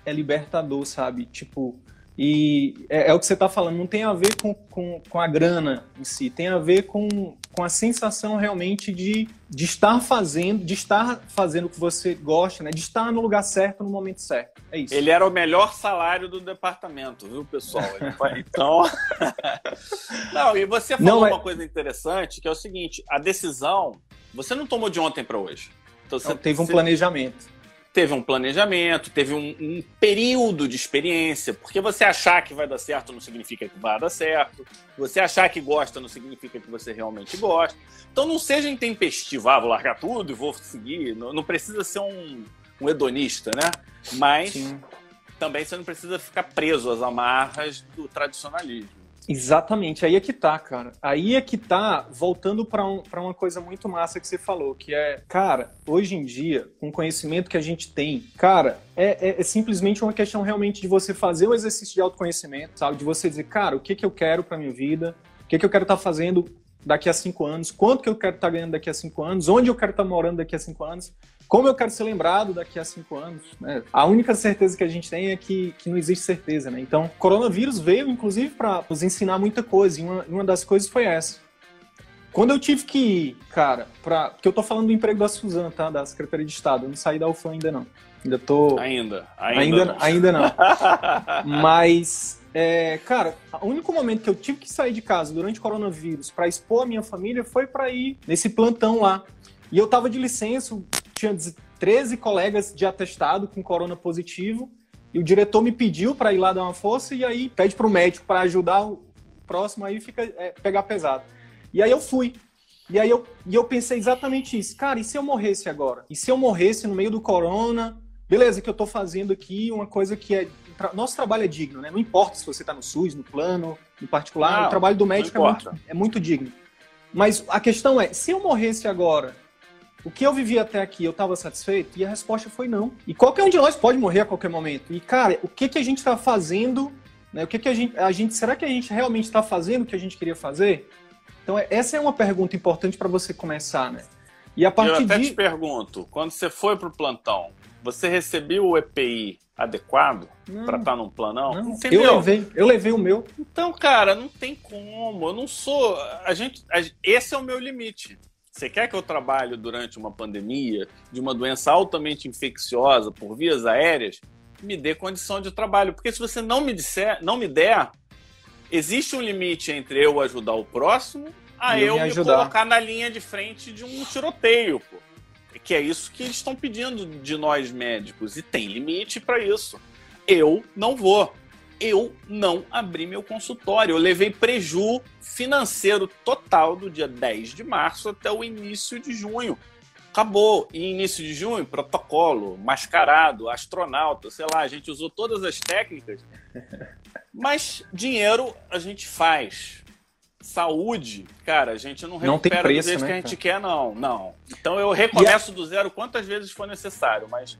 É libertador, sabe? Tipo, e é, é, o que você está falando, não tem a ver com, com, com, a grana em si, tem a ver com, com a sensação realmente de, de estar fazendo, de estar fazendo o que você gosta, né? De estar no lugar certo no momento certo. É isso. Ele era o melhor salário do departamento, viu, pessoal? então. não, e você falou não, uma coisa interessante, que é o seguinte: a decisão você não tomou de ontem para hoje. Então, você, teve um planejamento teve um planejamento, teve um, um, período de experiência, porque você achar que vai dar certo não significa que vai dar certo, você achar que gosta não significa que você realmente gosta. Então não seja intempestivo, ah, vou largar tudo e vou seguir, não, não precisa ser um, um, hedonista, né? Mas Sim. também você não precisa ficar preso às amarras do tradicionalismo. Exatamente, aí é que tá, cara. Aí é que tá, voltando para um, uma coisa muito massa que você falou, que é, cara, hoje em dia, com o conhecimento que a gente tem, cara, é, é, é simplesmente uma questão realmente de você fazer o exercício de autoconhecimento, sabe? De você dizer, cara, o que, que eu quero para minha vida, o que, que eu quero estar tá fazendo daqui a cinco anos, quanto que eu quero estar tá ganhando daqui a cinco anos, onde eu quero estar tá morando daqui a cinco anos, como eu quero ser lembrado daqui a cinco anos. Né? A única certeza que a gente tem é que, que não existe certeza. Né? Então, o coronavírus veio, inclusive, para nos ensinar muita coisa, e uma, uma das coisas foi essa. Quando eu tive que ir, cara, para porque eu tô falando do emprego da Suzana, tá? Da Secretaria de Estado. Eu não saí da UFAM ainda não. Ainda tô. Ainda. Ainda, ainda não. Ainda não. Mas é, cara, o único momento que eu tive que sair de casa durante o coronavírus para expor a minha família foi para ir nesse plantão lá. E eu tava de licença, tinha 13 colegas de atestado com corona positivo, e o diretor me pediu para ir lá dar uma força, e aí pede para o médico para ajudar o próximo, aí fica é, pegar pesado. E aí eu fui. E aí eu, e eu pensei exatamente isso. Cara, e se eu morresse agora? E se eu morresse no meio do corona? Beleza, que eu tô fazendo aqui uma coisa que é nosso trabalho é digno, né? Não importa se você está no SUS, no plano, no particular, não, o trabalho do médico é muito, é muito digno. Mas a questão é, se eu morresse agora, o que eu vivi até aqui, eu estava satisfeito? E a resposta foi não. E qualquer um de nós pode morrer a qualquer momento. E, cara, o que, que a gente está fazendo? Né? O que, que a gente, a gente. Será que a gente realmente está fazendo o que a gente queria fazer? Então, é, essa é uma pergunta importante para você começar, né? E a partir eu até de... te pergunto, quando você foi para o plantão, você recebeu o EPI adequado para estar tá num planão? Não, Entendeu? Eu levei, eu levei o meu. Então, cara, não tem como. Eu não sou. A gente, a, esse é o meu limite. Você quer que eu trabalhe durante uma pandemia de uma doença altamente infecciosa por vias aéreas? Me dê condição de trabalho, porque se você não me disser, não me der, existe um limite entre eu ajudar o próximo a eu, eu me, me colocar na linha de frente de um tiroteio, pô que é isso que eles estão pedindo de nós médicos, e tem limite para isso. Eu não vou. Eu não abri meu consultório. Eu levei preju financeiro total do dia 10 de março até o início de junho. Acabou. E início de junho, protocolo, mascarado, astronauta, sei lá, a gente usou todas as técnicas. Mas dinheiro a gente faz. Saúde, cara, a gente não recupera não preço, do jeito né, que a gente quer, não. Não. Então eu recomeço a... do zero quantas vezes for necessário, mas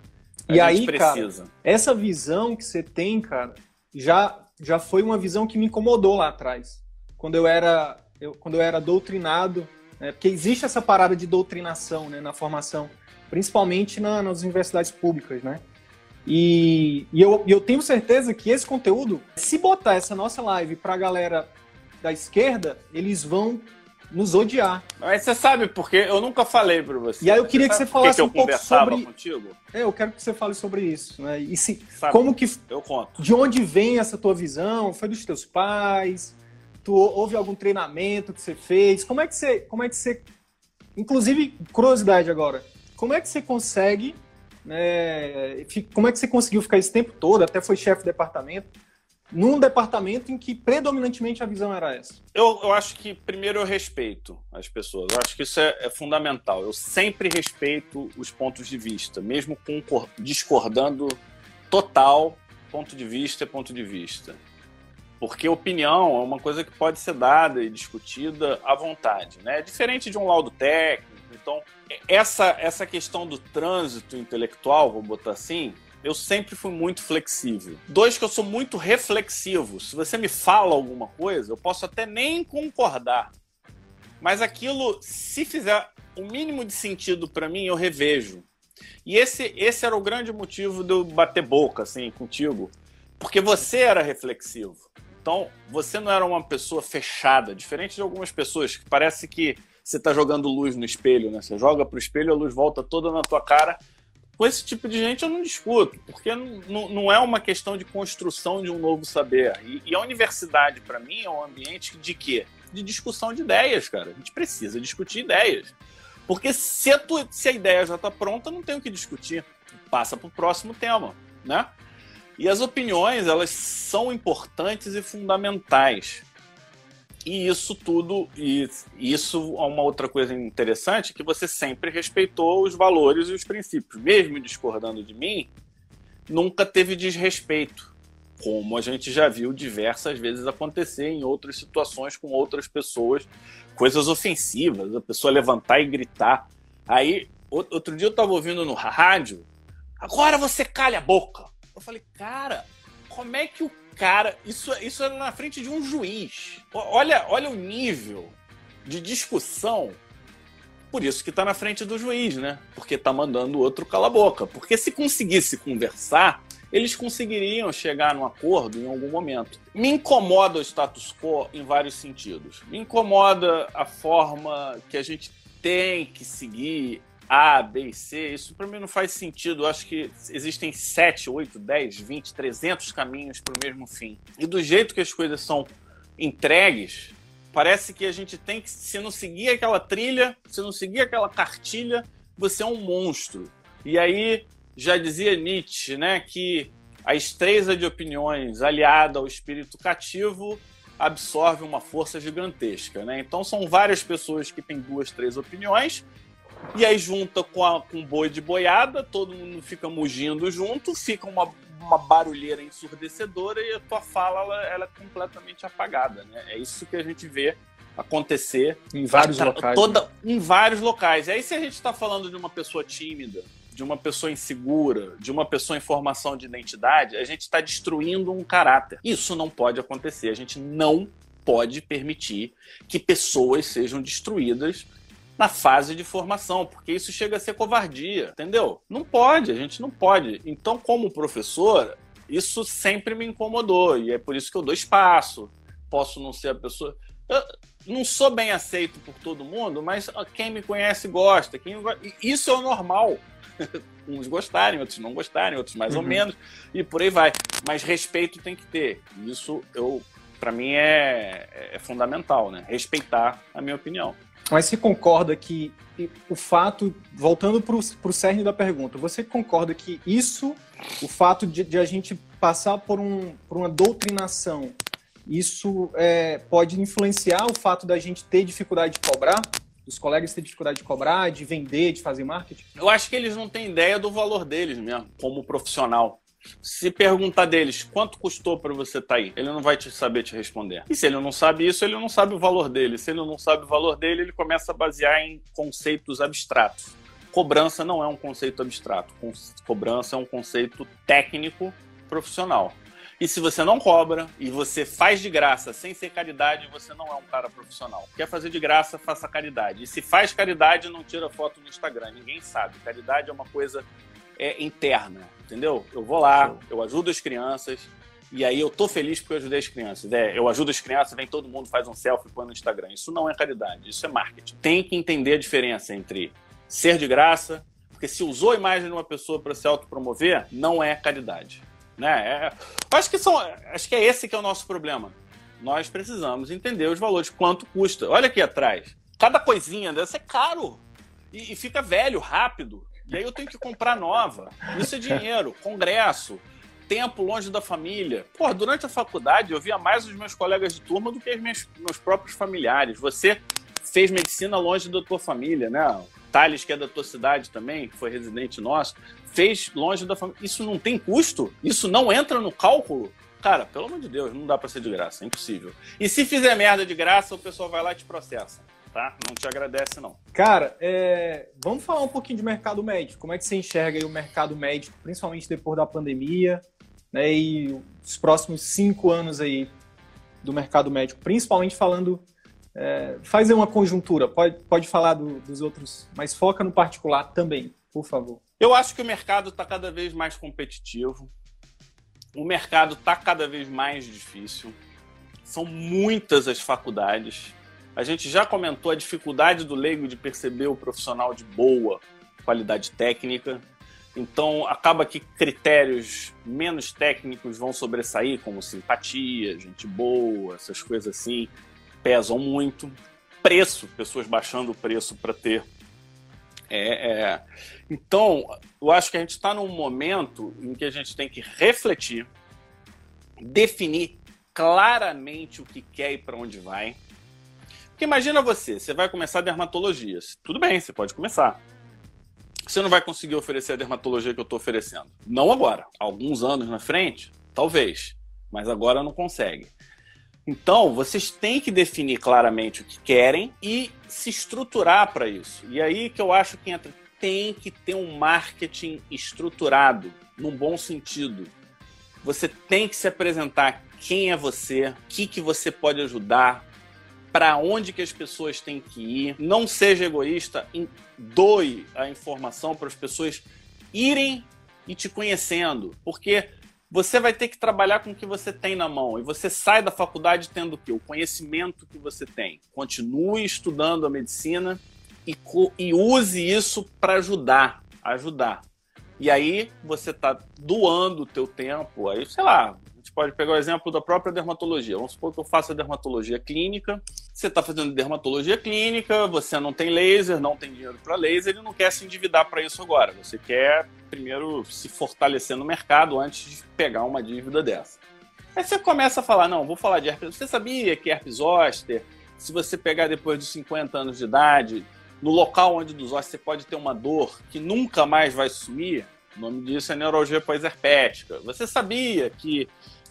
a e gente aí, precisa. Cara, essa visão que você tem, cara, já, já foi uma visão que me incomodou lá atrás. Quando eu era, eu, quando eu era doutrinado, né, porque existe essa parada de doutrinação né, na formação, principalmente na, nas universidades públicas, né? E, e eu, eu tenho certeza que esse conteúdo, se botar essa nossa live para a galera da esquerda, eles vão nos odiar. Mas você sabe porque eu nunca falei para você. E aí eu queria que você falasse que um pouco sobre contigo. É, eu quero que você fale sobre isso, né? E se sabe, como que eu conto. De onde vem essa tua visão? Foi dos teus pais? Tu houve algum treinamento que você fez? Como é que você, como é que você inclusive curiosidade agora. Como é que você consegue né, como é que você conseguiu ficar esse tempo todo, até foi chefe de departamento, num departamento em que predominantemente a visão era essa? Eu, eu acho que, primeiro, eu respeito as pessoas. Eu acho que isso é, é fundamental. Eu sempre respeito os pontos de vista, mesmo com, discordando total, ponto de vista é ponto de vista. Porque opinião é uma coisa que pode ser dada e discutida à vontade. Né? É diferente de um laudo técnico. Então, essa, essa questão do trânsito intelectual, vamos botar assim, eu sempre fui muito flexível. Dois, que eu sou muito reflexivo. Se você me fala alguma coisa, eu posso até nem concordar. Mas aquilo, se fizer o mínimo de sentido para mim, eu revejo. E esse, esse era o grande motivo de eu bater boca assim contigo, porque você era reflexivo. Então, você não era uma pessoa fechada, diferente de algumas pessoas que parece que você está jogando luz no espelho, né? Você joga para o espelho, a luz volta toda na tua cara com esse tipo de gente eu não discuto, porque não, é uma questão de construção de um novo saber. E, e a universidade, para mim, é um ambiente de quê? De discussão de ideias, cara. A gente precisa discutir ideias. Porque se a, tua, se a ideia já está pronta, não tem o que discutir. Passa para o próximo tema, né? E as opiniões, elas são importantes e fundamentais. E isso tudo, e isso é uma outra coisa interessante, que você sempre respeitou os valores e os princípios. Mesmo discordando de mim, nunca teve desrespeito, como a gente já viu diversas vezes acontecer em outras situações com outras pessoas, coisas ofensivas, a pessoa levantar e gritar. Aí, outro dia eu estava ouvindo no rádio, agora você calha a boca. Eu falei, cara, como é que o cara. Isso, isso era na frente de um juiz. Olha, olha o nível de discussão. Por isso que está na frente do juiz, né? Porque está mandando o outro cala a boca. Porque se conseguisse conversar, eles conseguiriam chegar num acordo em algum momento. Me incomoda o status quo em vários sentidos. Me incomoda a forma que a gente tem que seguir a, B e C, isso para mim não faz sentido. Eu acho que existem 7, 8, 10, 20, 300 caminhos para o mesmo fim. E do jeito que as coisas são entregues, parece que a gente tem que, se não seguir aquela trilha, se não seguir aquela cartilha, você é um monstro. E aí, já dizia Nietzsche, né, que a estreza de opiniões aliada ao espírito cativo absorve uma força gigantesca, né? Então são várias pessoas que têm duas, três opiniões e aí junta com, a, com boi de boiada, todo mundo fica mugindo junto, fica uma, uma barulheira ensurdecedora e a tua fala ela, ela é completamente apagada. Né? É isso que a gente vê acontecer em vários locais. Toda, né? Em vários locais. E aí, se a gente está falando de uma pessoa tímida, de uma pessoa insegura, de uma pessoa em formação de identidade, a gente está destruindo um caráter. Isso não pode acontecer. A gente não pode permitir que pessoas sejam destruídas na fase de formação, porque isso chega a ser covardia, entendeu? Não pode, a gente não pode. Então, como professor, isso sempre me incomodou e é por isso que eu dou espaço. Posso não ser a pessoa. Eu não sou bem aceito por todo mundo, mas quem me conhece gosta. Quem... Isso é o normal. Uns gostarem, outros não gostarem, outros mais uhum. ou menos, e por aí vai. Mas respeito tem que ter. Isso eu, para mim é, é fundamental, né? Respeitar a minha opinião. Mas você concorda que o fato, voltando para o cerne da pergunta, você concorda que isso, o fato de, de a gente passar por, um, por uma doutrinação, isso é, pode influenciar o fato da gente ter dificuldade de cobrar? Os colegas têm dificuldade de cobrar, de vender, de fazer marketing? Eu acho que eles não têm ideia do valor deles mesmo, como profissional. Se perguntar deles quanto custou para você estar tá aí, ele não vai te saber te responder. E se ele não sabe isso, ele não sabe o valor dele. Se ele não sabe o valor dele, ele começa a basear em conceitos abstratos. Cobrança não é um conceito abstrato. Cobrança é um conceito técnico profissional. E se você não cobra e você faz de graça sem ser caridade, você não é um cara profissional. Quer fazer de graça, faça caridade. E se faz caridade, não tira foto no Instagram. Ninguém sabe. Caridade é uma coisa é, interna, entendeu? Eu vou lá, eu ajudo as crianças, e aí eu tô feliz porque eu ajudei as crianças. É, eu ajudo as crianças, vem todo mundo, faz um selfie, põe no Instagram. Isso não é caridade, isso é marketing. Tem que entender a diferença entre ser de graça, porque se usou a imagem de uma pessoa para se autopromover, não é caridade. Né? É, acho, que são, acho que é esse que é o nosso problema. Nós precisamos entender os valores, quanto custa. Olha aqui atrás. Cada coisinha dessa é caro. E, e fica velho, rápido. E aí eu tenho que comprar nova. Isso é dinheiro, congresso, tempo longe da família. Pô, durante a faculdade eu via mais os meus colegas de turma do que os meus, meus próprios familiares. Você fez medicina longe da tua família, né? Thales, que é da tua cidade também, que foi residente nosso, fez longe da família. Isso não tem custo? Isso não entra no cálculo? Cara, pelo amor de Deus, não dá para ser de graça, é impossível. E se fizer merda de graça, o pessoal vai lá e te processa tá? Não te agradece, não. Cara, é... vamos falar um pouquinho de mercado médico. Como é que você enxerga o mercado médico, principalmente depois da pandemia, né? E os próximos cinco anos aí do mercado médico, principalmente falando. É... faz aí uma conjuntura, pode, pode falar do, dos outros, mas foca no particular também, por favor. Eu acho que o mercado está cada vez mais competitivo. O mercado está cada vez mais difícil. São muitas as faculdades a gente já comentou a dificuldade do leigo de perceber o profissional de boa qualidade técnica. Então, acaba que critérios menos técnicos vão sobressair, como simpatia, gente boa, essas coisas assim, pesam muito. Preço, pessoas baixando o preço para ter. É, é... Então, eu acho que a gente está num momento em que a gente tem que refletir, definir claramente o que quer e para onde vai porque imagina você, você vai começar dermatologia. Tudo bem, você pode começar. Você não vai conseguir oferecer a dermatologia que eu estou oferecendo. Não agora. Alguns anos na frente, talvez. Mas agora não consegue. Então, vocês têm que definir claramente o que querem e se estruturar para isso. E aí que eu acho que entra. Tem que ter um marketing estruturado, num bom sentido. Você tem que se apresentar quem é você, o que, que você pode ajudar, para onde que as pessoas têm que ir. Não seja egoísta, doe a informação para as pessoas irem e te conhecendo, porque você vai ter que trabalhar com o que você tem na mão e você sai da faculdade tendo o quê? O conhecimento que você tem. Continue estudando a medicina e, e use isso para ajudar, ajudar. E aí você está doando o teu tempo, aí sei lá, gente pode pegar o exemplo da própria dermatologia. Vamos supor que eu faça dermatologia clínica. Você está fazendo dermatologia clínica, você não tem laser, não tem dinheiro para laser e não quer se endividar para isso agora. Você quer primeiro se fortalecer no mercado antes de pegar uma dívida dessa. Aí você começa a falar: não, vou falar de herpes. Você sabia que herpes zoster, se você pegar depois dos 50 anos de idade, no local onde dos ossos você pode ter uma dor que nunca mais vai sumir? O nome disso é neurologia pós-herpética. Você sabia que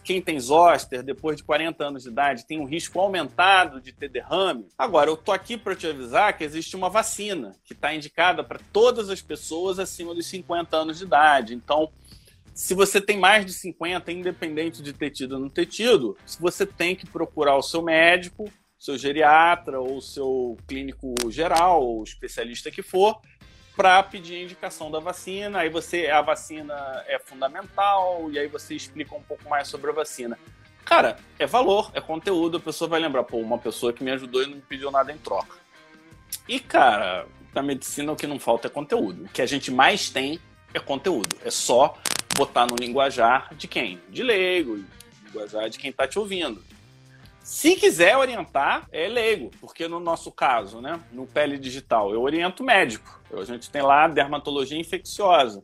quem tem zoster depois de 40 anos de idade tem um risco aumentado de ter derrame. Agora, eu tô aqui para te avisar que existe uma vacina que está indicada para todas as pessoas acima dos 50 anos de idade. Então, se você tem mais de 50, independente de ter tido ou não ter tido, você tem que procurar o seu médico, seu geriatra ou seu clínico geral ou especialista que for para pedir a indicação da vacina. Aí você, a vacina é fundamental, e aí você explica um pouco mais sobre a vacina. Cara, é valor, é conteúdo, a pessoa vai lembrar, pô, uma pessoa que me ajudou e não pediu nada em troca. E, cara, na medicina o que não falta é conteúdo. O que a gente mais tem é conteúdo. É só botar no linguajar de quem? De leigo, linguajar de quem está te ouvindo. Se quiser orientar, é leigo, porque no nosso caso, né, no pele digital, eu oriento médico. A gente tem lá dermatologia infecciosa.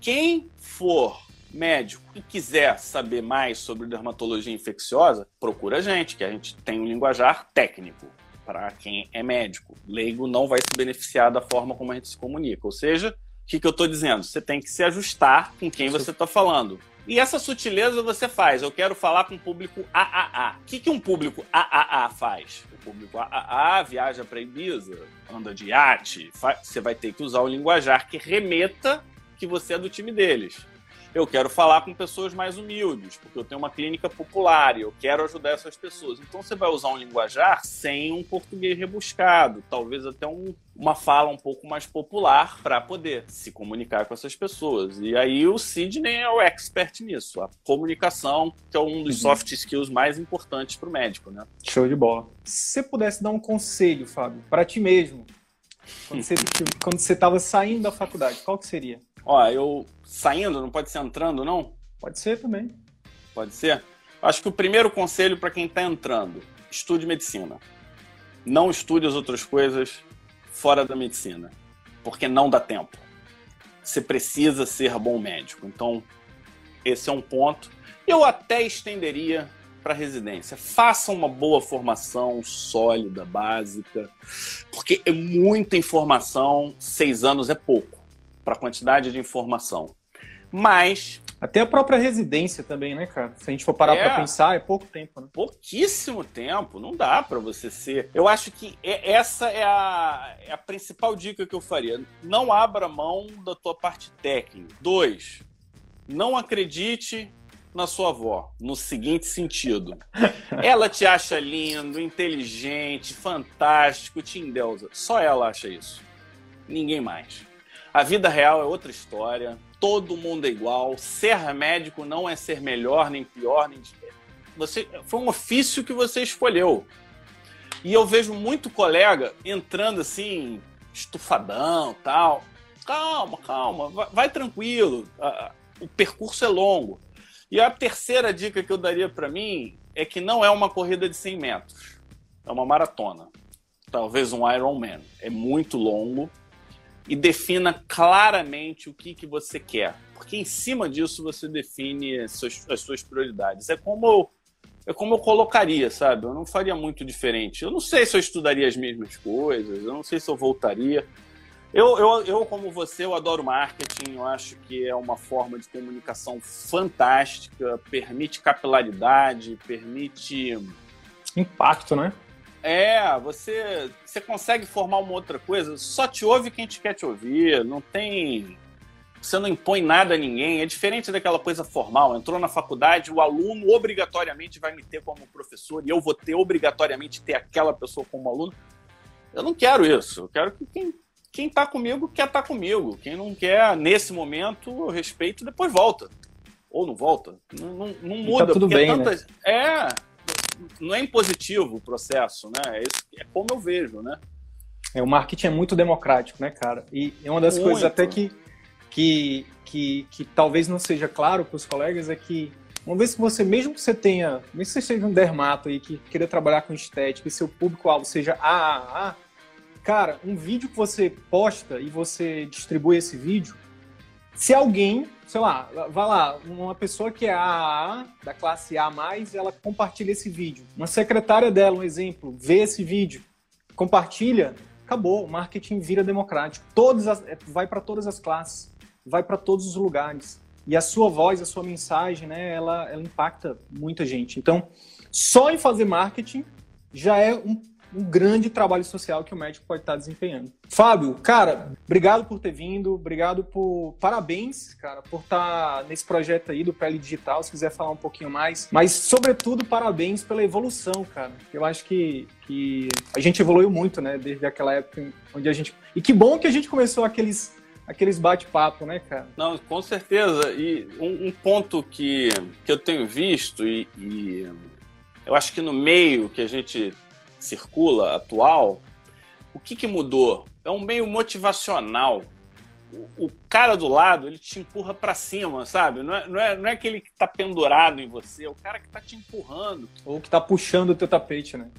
Quem for médico e quiser saber mais sobre dermatologia infecciosa, procura a gente, que a gente tem um linguajar técnico para quem é médico. Leigo não vai se beneficiar da forma como a gente se comunica. Ou seja, o que, que eu estou dizendo? Você tem que se ajustar com quem você está falando. E essa sutileza você faz. Eu quero falar com o público AAA. O que, que um público AAA faz? O público AAA viaja para Ibiza, anda de iate. Você vai ter que usar o linguajar que remeta que você é do time deles eu quero falar com pessoas mais humildes, porque eu tenho uma clínica popular e eu quero ajudar essas pessoas. Então você vai usar um linguajar sem um português rebuscado, talvez até um, uma fala um pouco mais popular para poder se comunicar com essas pessoas. E aí o Sidney é o expert nisso, a comunicação, que é um dos uhum. soft skills mais importantes para o médico, né? Show de bola. Se você pudesse dar um conselho, Fábio, para ti mesmo, quando você quando você estava saindo da faculdade, qual que seria? Ó, eu saindo, não pode ser entrando, não? Pode ser também. Pode ser? Acho que o primeiro conselho para quem está entrando, estude medicina. Não estude as outras coisas fora da medicina, porque não dá tempo. Você precisa ser bom médico. Então, esse é um ponto. Eu até estenderia para residência. Faça uma boa formação sólida, básica, porque é muita informação. Seis anos é pouco para a quantidade de informação. Mas. Até a própria residência também, né, cara? Se a gente for parar é, para pensar, é pouco tempo, né? Pouquíssimo tempo, não dá para você ser. Eu acho que é, essa é a, é a principal dica que eu faria. Não abra mão da tua parte técnica. Dois, não acredite na sua avó, no seguinte sentido. Ela te acha lindo, inteligente, fantástico, te endeusa. Só ela acha isso. Ninguém mais. A vida real é outra história. Todo mundo é igual. Ser médico não é ser melhor, nem pior, nem você foi um ofício que você escolheu. E eu vejo muito colega entrando assim, estufadão, tal. Calma, calma, vai, vai tranquilo. O percurso é longo. E a terceira dica que eu daria para mim é que não é uma corrida de 100 metros. É uma maratona. Talvez um Ironman. É muito longo e defina claramente o que, que você quer. Porque em cima disso você define as suas, as suas prioridades. É como eu, é como eu colocaria, sabe? Eu não faria muito diferente. Eu não sei se eu estudaria as mesmas coisas, eu não sei se eu voltaria. Eu, eu, eu, como você, eu adoro marketing, eu acho que é uma forma de comunicação fantástica, permite capilaridade, permite. Impacto, né? É, você, você consegue formar uma outra coisa, só te ouve quem te quer te ouvir, não tem. Você não impõe nada a ninguém, é diferente daquela coisa formal. Entrou na faculdade, o aluno obrigatoriamente vai me ter como professor e eu vou ter obrigatoriamente ter aquela pessoa como aluno. Eu não quero isso. Eu quero que quem, quem tá comigo quer estar tá comigo. Quem não quer, nesse momento, eu respeito, depois volta. Ou não volta. Não, não, não tá muda. Tá tudo bem, é, né? é não é impositivo o processo, né? É, isso, é como eu vejo, né? É, o marketing é muito democrático, né, cara? E é uma das muito. coisas até que, que, que, que talvez não seja claro para os colegas é que uma vez que você, mesmo que você tenha, mesmo que você seja um dermato aí que queira trabalhar com estética e seu público-alvo seja AAA, cara, um vídeo que você posta e você distribui esse vídeo, se alguém sei lá, vai lá, uma pessoa que é AAA, da classe A+, ela compartilha esse vídeo. Uma secretária dela, um exemplo, vê esse vídeo, compartilha, acabou, o marketing vira democrático. Todas as, é, vai para todas as classes, vai para todos os lugares. E a sua voz, a sua mensagem, né, ela, ela impacta muita gente. Então, só em fazer marketing já é um um grande trabalho social que o médico pode estar desempenhando. Fábio, cara, obrigado por ter vindo, obrigado por. Parabéns, cara, por estar nesse projeto aí do Pele Digital, se quiser falar um pouquinho mais. Mas, sobretudo, parabéns pela evolução, cara. Eu acho que, que a gente evoluiu muito, né, desde aquela época onde a gente. E que bom que a gente começou aqueles aqueles bate-papo, né, cara? Não, com certeza. E um, um, ponto que, que eu tenho visto, e, e, eu acho que no meio que a gente circula atual, o que, que mudou? É um meio motivacional. O, o cara do lado, ele te empurra para cima, sabe? Não é, não, é, não é aquele que tá pendurado em você, é o cara que tá te empurrando. Ou que tá puxando o teu tapete, né?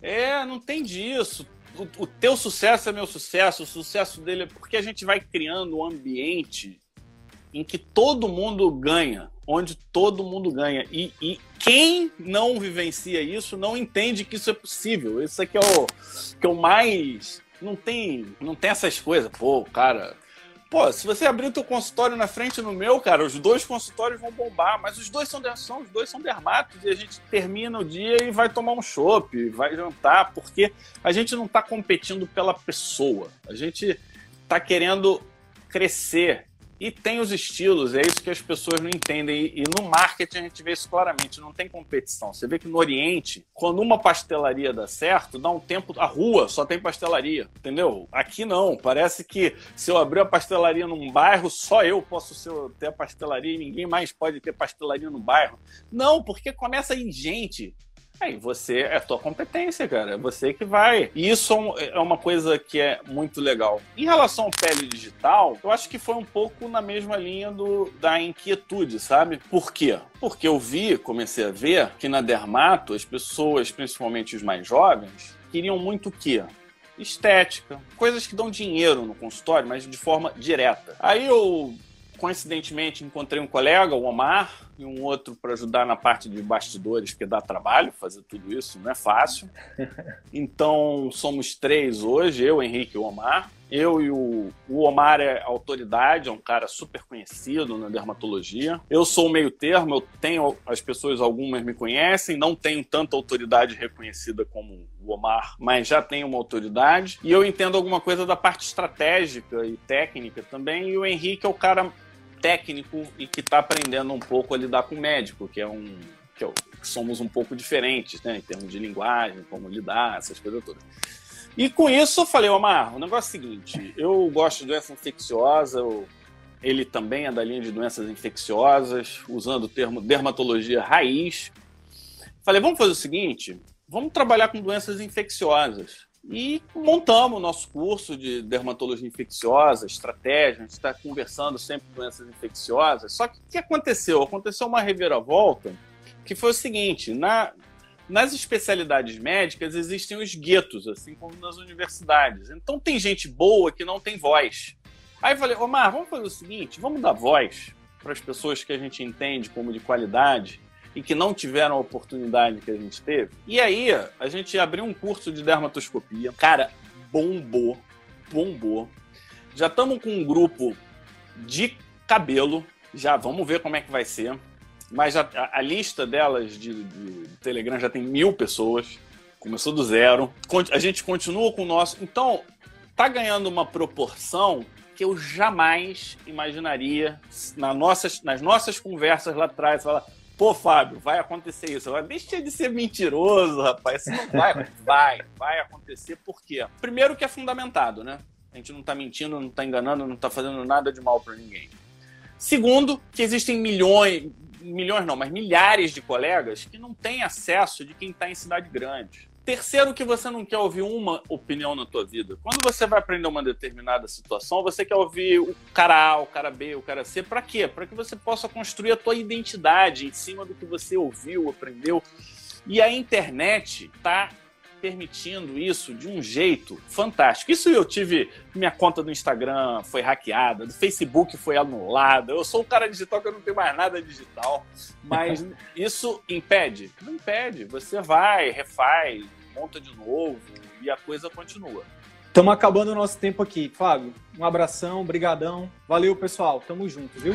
É, não tem disso. O, o teu sucesso é meu sucesso, o sucesso dele é porque a gente vai criando um ambiente em que todo mundo ganha, onde todo mundo ganha. E, e quem não vivencia isso não entende que isso é possível. Isso aqui é o que é o mais não tem, não tem essas coisas. Pô, cara, Pô, se você abrir o teu consultório na frente no meu, cara, os dois consultórios vão bombar, mas os dois são, são os dois são dermatos e a gente termina o dia e vai tomar um chopp, vai jantar, porque a gente não está competindo pela pessoa. A gente está querendo crescer e tem os estilos, é isso que as pessoas não entendem. E, no marketing a gente vê isso claramente, não tem competição. Você vê que no Oriente, quando uma pastelaria dá certo, dá um tempo, a rua só tem pastelaria, entendeu? Aqui não, parece que se eu abrir a pastelaria num bairro, só eu posso ser, ter a pastelaria e ninguém mais pode ter pastelaria no bairro. Não, porque começa em gente Aí você é a tua competência, cara. É você que vai. E isso é uma coisa que é muito legal. Em relação ao pele digital, eu acho que foi um pouco na mesma linha do, da inquietude, sabe? Por quê? Porque eu vi, comecei a ver que na Dermato, as pessoas, principalmente os mais jovens, queriam muito o quê? Estética, coisas que dão dinheiro no consultório, mas de forma direta. Aí eu coincidentemente encontrei um colega, o Omar, e um outro para ajudar na parte de bastidores, que dá trabalho fazer tudo isso, não é fácil. Então somos três hoje, eu, Henrique e o Omar. Eu e o, o Omar é autoridade, é um cara super conhecido na dermatologia. Eu sou o meio termo, eu tenho, as pessoas algumas me conhecem, não tenho tanta autoridade reconhecida como o Omar, mas já tenho uma autoridade. E eu entendo alguma coisa da parte estratégica e técnica também. E o Henrique é o cara técnico e que está aprendendo um pouco a lidar com o médico, que é um que, é, que somos um pouco diferentes, né, em termos de linguagem, como lidar, essas coisas todas. E com isso eu falei, Omar, o negócio é o seguinte, eu gosto de doença infecciosa, eu, ele também é da linha de doenças infecciosas, usando o termo dermatologia raiz. Falei, vamos fazer o seguinte, vamos trabalhar com doenças infecciosas. E montamos o nosso curso de dermatologia infecciosa, estratégia, a gente está conversando sempre com doenças infecciosas. Só que o que aconteceu? Aconteceu uma reviravolta que foi o seguinte: na, nas especialidades médicas existem os guetos, assim como nas universidades. Então tem gente boa que não tem voz. Aí eu falei, Omar, vamos fazer o seguinte: vamos dar voz para as pessoas que a gente entende como de qualidade e que não tiveram a oportunidade que a gente teve. E aí, a gente abriu um curso de dermatoscopia. Cara, bombou, bombou. Já estamos com um grupo de cabelo. Já vamos ver como é que vai ser. Mas a, a lista delas de, de, Telegram já tem mil pessoas. Começou do zero. A gente continua com o nosso. Então, tá ganhando uma proporção que eu jamais imaginaria na nossas, nas nossas conversas lá atrás. Falar, pô, Fábio, vai acontecer isso. Agora, deixa de ser mentiroso, rapaz. Isso não vai. vai, vai acontecer. Por quê? Primeiro que é fundamentado, né? A gente não está mentindo, não está enganando, não está fazendo nada de mal para ninguém. Segundo, que existem milhões, milhões não, mas milhares de colegas que não têm acesso de quem está em cidade grande. Terceiro, que você não quer ouvir uma opinião na tua vida. Quando você vai aprender uma determinada situação, você quer ouvir o cara A, o cara B, o cara C. Para quê? Para que você possa construir a tua identidade em cima do que você ouviu, aprendeu. E a internet está permitindo isso de um jeito fantástico. Isso eu tive, minha conta do Instagram foi hackeada, do Facebook foi anulada. Eu sou um cara digital que eu não tenho mais nada digital, mas isso impede? Não impede. Você vai, refaz, monta de novo e a coisa continua. Estamos acabando o nosso tempo aqui. Fábio, um abração, brigadão. Valeu, pessoal. Tamo junto, viu?